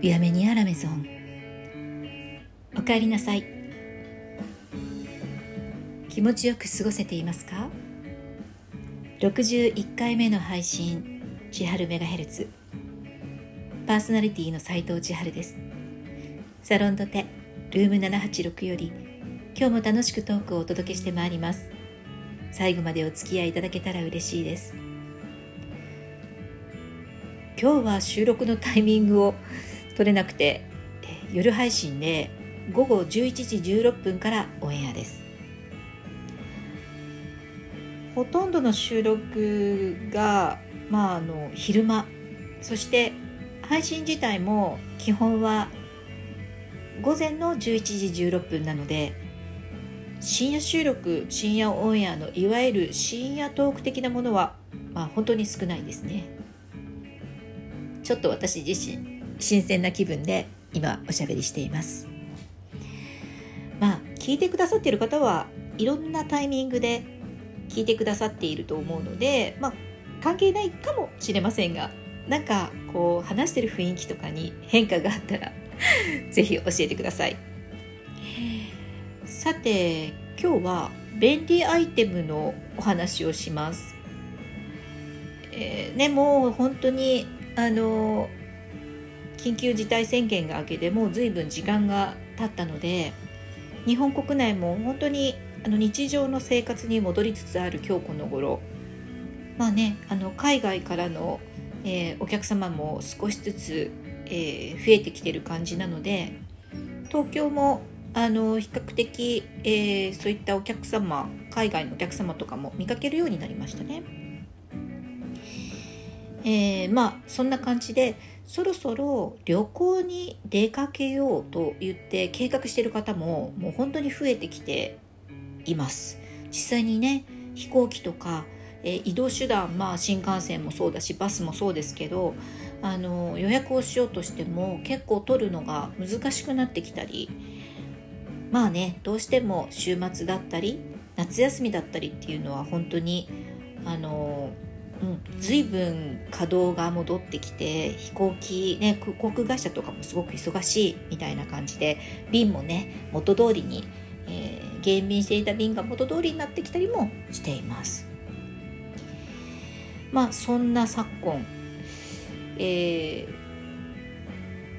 ビアメニアラメゾンおかえりなさい。気持ちよく過ごせていますか？61回目の配信千春メガヘルツ。パーソナリティの斉藤千春です。サロンドテルーム786より今日も楽しくトークをお届けしてまいります。最後までお付き合いいただけたら嬉しいです。今日は収録のタイミングを撮れなくて夜配信で午後11時16分からオンエアです。ほとんどの収録が、まあ、あの昼間。そして配信自体も基本は午前の11時16分なので深夜収録深夜オンエアのいわゆる深夜トーク的なものは、まあ、本当に少ないですね。ちょっと私自身新鮮な気分で今おしゃべりしています。まあ聞いてくださっている方はいろんなタイミングで聞いてくださっていると思うのでまあ関係ないかもしれませんがなんかこう話してる雰囲気とかに変化があったら 是非教えてください。さて今日は便利アイテムのお話をします、えー、ねもう本当にあの緊急事態宣言が明けてもう随分時間が経ったので日本国内も本当にあの日常の生活に戻りつつある今日この頃まあねあの海外からの、えー、お客様も少しずつ、えー、増えてきてる感じなので東京もあの比較的、えー、そういったお客様海外のお客様とかも見かけるようになりましたね。えー、まあそんな感じでそろそろ旅行に出かけようと言って計画してる方ももう本当に増えてきています。実際にね飛行機とか、えー、移動手段まあ新幹線もそうだしバスもそうですけどあの予約をしようとしても結構取るのが難しくなってきたりまあねどうしても週末だったり夏休みだったりっていうのは本当にあのうん、随分稼働が戻ってきて飛行機ね航空会社とかもすごく忙しいみたいな感じで便もね元通りに、えー、減便していた便が元通りになってきたりもしています。まあそんな昨今、えー、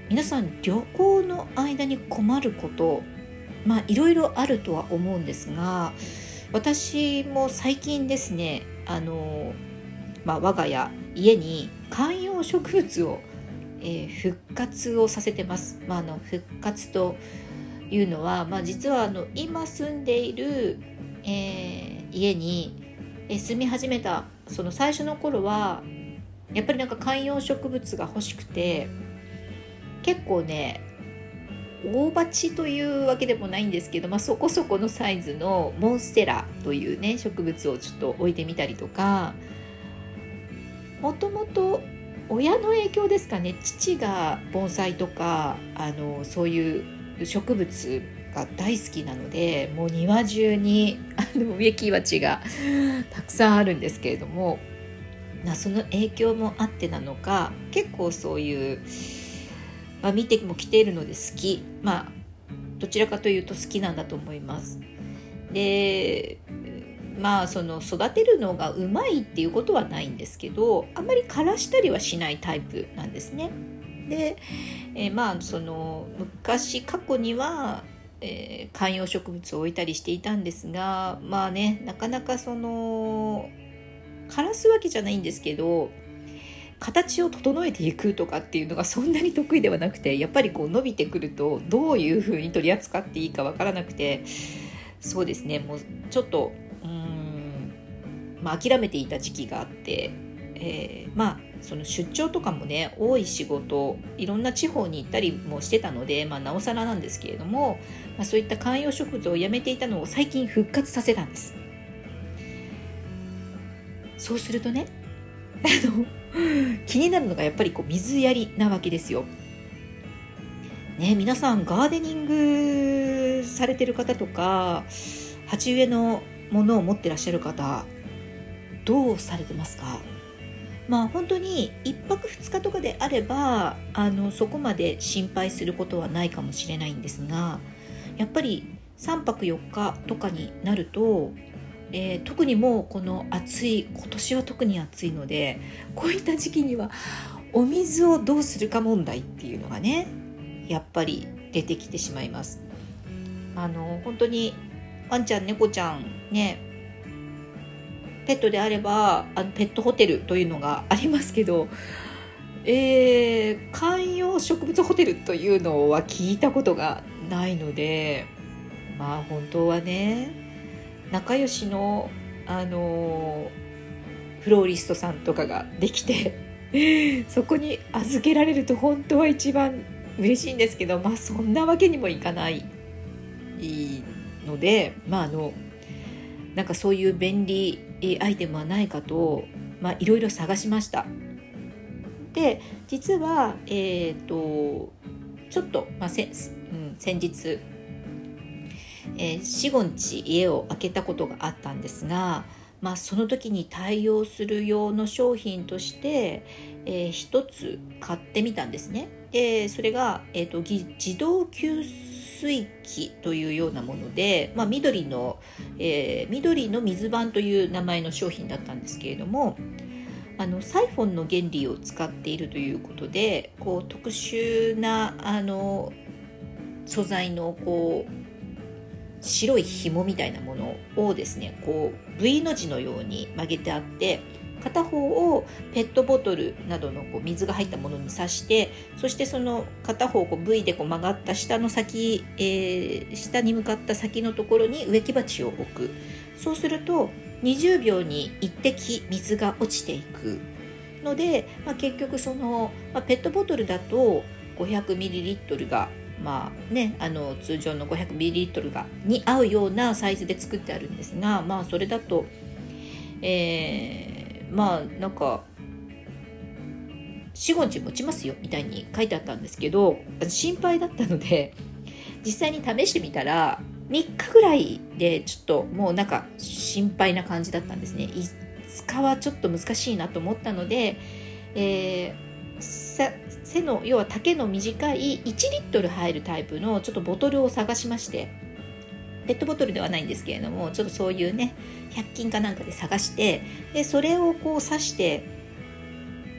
皆さん旅行の間に困ることまあいろいろあるとは思うんですが私も最近ですねあのまあ、我が家家に観葉植物を、えー、復活をさせてます。まあ、あの復活というのは、まあ、実はあの今住んでいる、えー、家に、え住み始めたその最初の頃はやっぱりなんか観葉植物が欲しくて結構ね大鉢というわけでもないんですけど、まあ、そこそこのサイズのモンステラというね植物をちょっと置いてみたりとかもともと親の影響ですかね父が盆栽とかあのそういう植物が大好きなのでもう庭中に あの植木鉢が たくさんあるんですけれどもその影響もあってなのか結構そういう、まあ、見ても来ているので好きまあどちらかというと好きなんだと思います。でまあその育てるのがうまいっていうことはないんですけどあんまり枯らしたりはしないタイプなんですね。で、えー、まあその昔過去には、えー、観葉植物を置いたりしていたんですがまあねなかなかその枯らすわけじゃないんですけど形を整えていくとかっていうのがそんなに得意ではなくてやっぱりこう伸びてくるとどういうふうに取り扱っていいかわからなくてそうですねもうちょっとまあ、諦めていた時期があって、えー、まあその出張とかもね多い仕事いろんな地方に行ったりもしてたので、まあ、なおさらなんですけれども、まあ、そういった観葉植物をやめていたのを最近復活させたんですそうするとねあの気になるのがやっぱりこう水やりなわけですよ。ね、皆さんガーデニングされてる方とか鉢植えのものを持ってらっしゃる方どうされてますか？まあ本当に1泊2日とかであればあのそこまで心配することはないかもしれないんですがやっぱり3泊4日とかになると、えー、特にもうこの暑い今年は特に暑いのでこういった時期にはお水をどうするか問題っていうのがねやっぱり出てきてしまいます。あの本当にワンちゃん猫ちゃんねペットであればあのペットホテルというのがありますけど、えー、観葉植物ホテルというのは聞いたことがないのでまあ本当はね仲良しのあのフローリストさんとかができて そこに預けられると本当は一番嬉しいんですけどまあそんなわけにもいかないのでまああのなんかそういう便利アイテムはないかといろいろ探しました。で実は、えーと、ちょっと、まあせうん、先日、えー、45日家を開けたことがあったんですが、まあ、その時に対応する用の商品として、えー、一つ買ってみたんですね。でそれが、えーと、自動給水器というようなもので、まあ、緑の、えー、緑の水盤という名前の商品だったんですけれどもあのサイフォンの原理を使っているということでこう特殊なあの素材のこう白い紐みたいなものをですねこう V の字のように曲げてあって片方をペットボトルなどのこう水が入ったものに刺してそしてその片方こう V でこう曲がった下の先、えー、下に向かった先のところに植木鉢を置く。そうすると20秒に1滴水が落ちていく。ので、まあ、結局その、まあ、ペットボトルだと 500ml がまあね、あの通常の 500ml がに合うようなサイズで作ってあるんですが、まあ、それだと、えーまあなんか45日持ちますよみたいに書いてあったんですけど心配だったので 実際に試してみたら3日ぐらいでちょっともうなんか心配な感じだったんですね。5日はちょっと難しいなと思ったので、えー、背の要は丈の短い1リットル入るタイプのちょっとボトルを探しましてペットボトルではないんですけれどもちょっとそういうね100均かなんかで探してでそれをこう刺して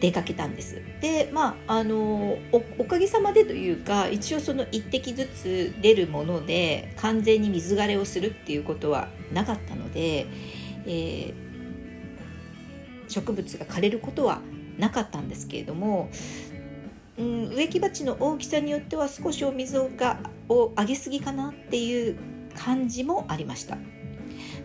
出かけたんです。でまああのおかげさまでというか一応その1滴ずつ出るもので完全に水枯れをするっていうことはなかったので、えー、植物が枯れることはなかったんですけれどもうん、植木鉢の大きさによっては少しお水がを上げすぎかなっていう感じもありました。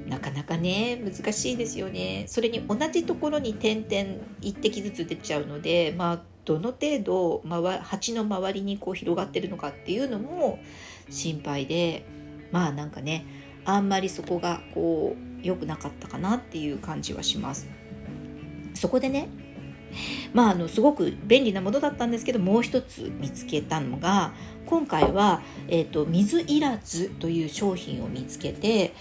なかなかね難しいですよね。それに同じところに点々1滴ずつ出ちゃうのでまあどの程度鉢の周りにこう広がってるのかっていうのも心配でまあなんかねあんまりそこがこう良くなかったかなっていう感じはします。そこでねまあ、あのすごく便利なものだったんですけどもう一つ見つけたのが今回は、えーと、水いらずという商品を見つけて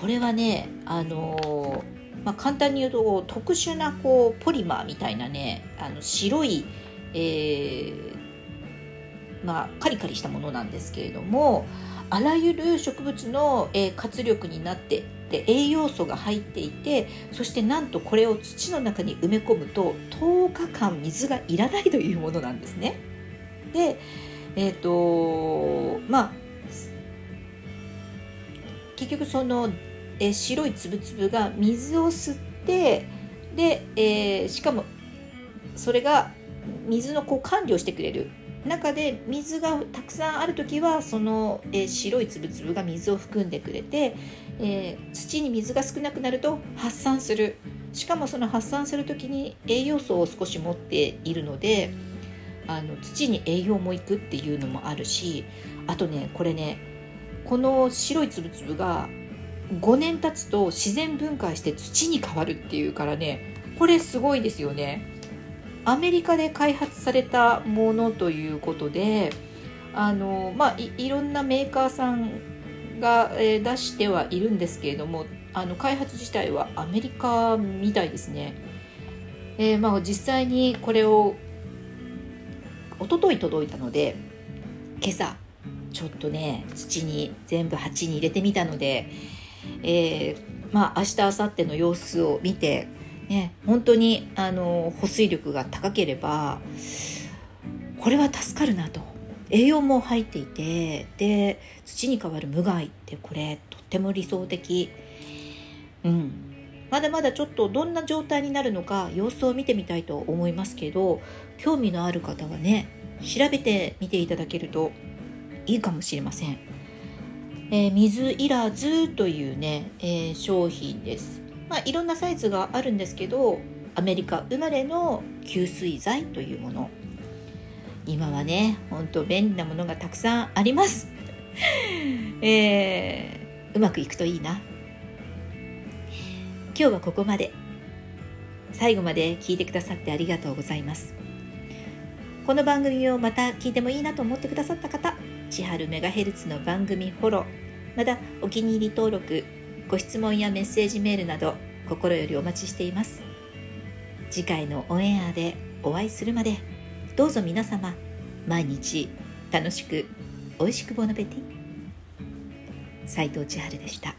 これはねあのー、まあ、簡単に言うと特殊なこうポリマーみたいなねあの白い、えー、まあ、カリカリしたものなんですけれどもあらゆる植物の、えー、活力になってで栄養素が入っていてそしてなんとこれを土の中に埋め込むと10日間水がいらないというものなんですね。でえっ、ー、とまあ結局その、え白い粒々が水を吸ってで、えー、しかもそれが水のこう管理をしてくれる中で水がたくさんある時はその、えー、白い粒々が水を含んでくれて、えー、土に水が少なくなると発散するしかもその発散する時に栄養素を少し持っているのであの土に栄養もいくっていうのもあるしあとねこれねこの白い粒々が5年経つと自然分解して土に変わるっていうからねこれすごいですよね。アメリカで開発されたものということであの、まあ、いろんなメーカーさんが、えー、出してはいるんですけれどもあの開発自体はアメリカみたいですね。えー、まあ実際にこれを一昨日届いたので今朝ちょっとね土に全部鉢に入れてみたので、えー、まあ明日明後日の様子を見て、ね、本当にあの保水力が高ければこれは助かるなと。栄養も入っていてで土に代わる無害ってこれとっても理想的。うん。まだまだちょっとどんな状態になるのか様子を見てみたいと思いますけど興味のある方はね調べてみていただけるといいかもしれません、えー、水いらずというね、えー、商品です。まあいろんなサイズがあるんですけどアメリカ生まれの吸水剤というもの。今はねほんと便利なものがたくさんあります。えー、うまくいくといいな。今日はここまで。最後まで聞いてくださってありがとうございます。この番組をまた聞いてもいいなと思ってくださった方千春メガヘルツの番組フォローまたお気に入り登録ご質問やメッセージメールなど心よりお待ちしています次回のオンエアでお会いするまでどうぞ皆様毎日楽しく美味しくボナペティ斉藤千春でした。